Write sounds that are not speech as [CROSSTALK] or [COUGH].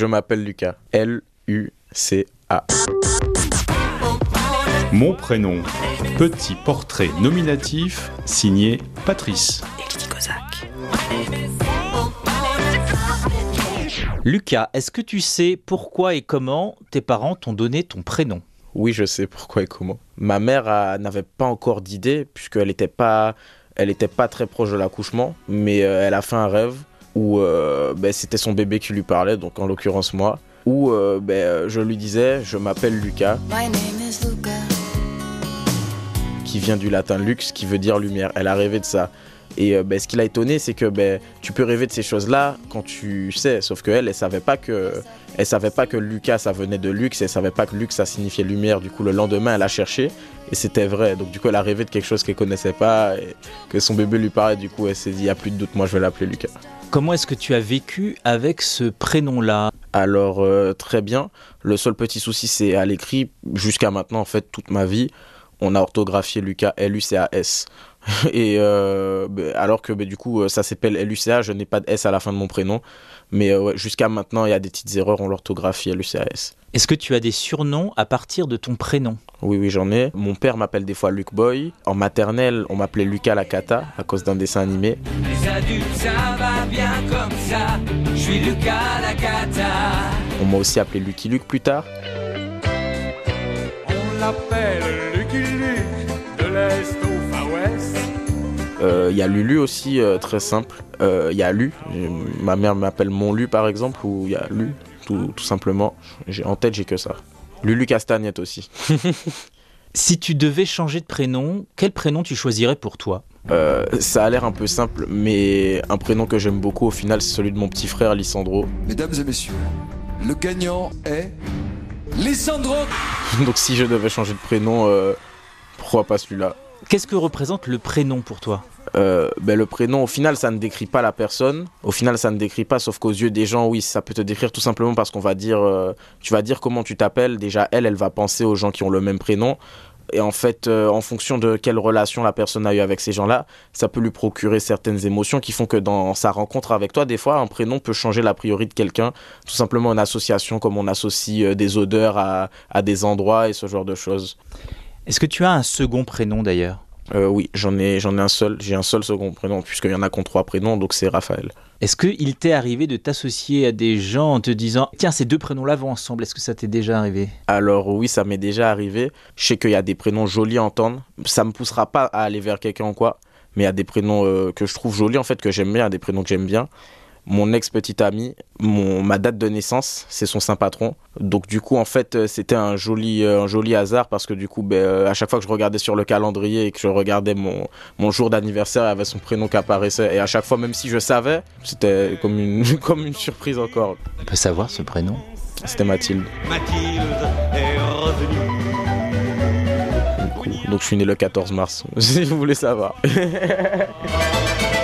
Je m'appelle Lucas. L-U-C-A. Mon prénom. Petit portrait nominatif signé Patrice. Lucas, est-ce que tu sais pourquoi et comment tes parents t'ont donné ton prénom? Oui, je sais pourquoi et comment. Ma mère euh, n'avait pas encore d'idée, puisqu'elle n'était pas, elle était pas très proche de l'accouchement, mais euh, elle a fait un rêve où euh, ben, c'était son bébé qui lui parlait, donc en l'occurrence moi, où euh, ben, je lui disais Je m'appelle Lucas, My name is Luca. qui vient du latin lux, qui veut dire lumière. Elle a rêvé de ça. Et euh, ben, ce qui l'a étonné, c'est que ben, tu peux rêver de ces choses-là quand tu sais, sauf qu'elle, elle savait pas que, elle savait pas que Lucas, ça venait de luxe, elle savait pas que luxe, ça signifiait lumière. Du coup, le lendemain, elle a cherché et c'était vrai. Donc, du coup, elle a rêvé de quelque chose qu'elle connaissait pas et que son bébé lui parlait. Du coup, elle s'est dit, il y a plus de doute, moi, je vais l'appeler Lucas. Comment est-ce que tu as vécu avec ce prénom-là? Alors, euh, très bien. Le seul petit souci, c'est à l'écrit, jusqu'à maintenant, en fait, toute ma vie, on a orthographié Lucas L-U-C-A-S. [LAUGHS] Et euh, ben, alors que ben, du coup, euh, ça s'appelle L-U-C-A, je n'ai pas de S à la fin de mon prénom. Mais euh, ouais, jusqu'à maintenant, il y a des petites erreurs, on l'orthographie L-U-C-A-S. Est-ce que tu as des surnoms à partir de ton prénom? Oui, oui, j'en ai. Mon père m'appelle des fois Luc Boy. En maternelle, on m'appelait Lucas la Cata à cause d'un dessin animé. Les adultes, ça va bien comme ça. Je suis Lucas la cata. On m'a aussi appelé Lucky Luke plus tard. On l'appelle Lucky Luke, l'Est au Far West. Euh, Il y a Lulu aussi, euh, très simple. Euh, Il y a Lu. Euh, Ma mère m'appelle Mon Lu par exemple, ou il y a Lu, tout, tout simplement. J'ai- En tête, j'ai que ça. Lulu Castagnette aussi. [LAUGHS] Si tu devais changer de prénom, quel prénom tu choisirais pour toi? Euh, ça a l'air un peu simple, mais un prénom que j'aime beaucoup au final, c'est celui de mon petit frère Lissandro. Mesdames et messieurs, le gagnant est Lissandro [LAUGHS] Donc si je devais changer de prénom, euh, pourquoi pas celui-là Qu'est-ce que représente le prénom pour toi? Euh, ben, le prénom, au final, ça ne décrit pas la personne. Au final, ça ne décrit pas, sauf qu'aux yeux des gens, oui, ça peut te décrire tout simplement parce qu'on va dire, euh, tu vas dire comment tu t'appelles. Déjà, elle, elle va penser aux gens qui ont le même prénom. Et en fait, euh, en fonction de quelle relation la personne a eu avec ces gens-là, ça peut lui procurer certaines émotions qui font que dans sa rencontre avec toi, des fois, un prénom peut changer l'a priori de quelqu'un. Tout simplement en association, comme on associe des odeurs à, à des endroits et ce genre de choses. Est-ce que tu as un second prénom d'ailleurs? Euh, oui, j'en ai, j'en ai un seul. J'ai un seul second prénom, puisqu'il y en a qu'en trois prénoms, donc c'est Raphaël. Est-ce qu'il t'est arrivé de t'associer à des gens en te disant Tiens, ces deux prénoms-là vont ensemble Est-ce que ça t'est déjà arrivé? Alors oui, ça m'est déjà arrivé. Je sais qu'il y a des prénoms jolis à entendre. Ça me poussera pas à aller vers quelqu'un ou quoi. Mais il y a des prénoms euh, que je trouve jolis, en fait, que j'aime bien. Il y a des prénoms que j'aime bien. Mon ex-petite amie, mon, ma date de naissance, c'est son saint patron. Donc du coup, en fait, euh, c'était un joli, euh, un joli hasard parce que du coup, ben, euh, à chaque fois que je regardais sur le calendrier et que je regardais mon, mon jour d'anniversaire, il y avait son prénom qui apparaissait. Et à chaque fois, même si je savais, c'était comme une, [LAUGHS] comme une surprise encore. On peut savoir ce prénom? C'était Mathilde. Mathilde est revenue. Donc je suis né le 14 mars, [LAUGHS] si vous voulez savoir. [LAUGHS]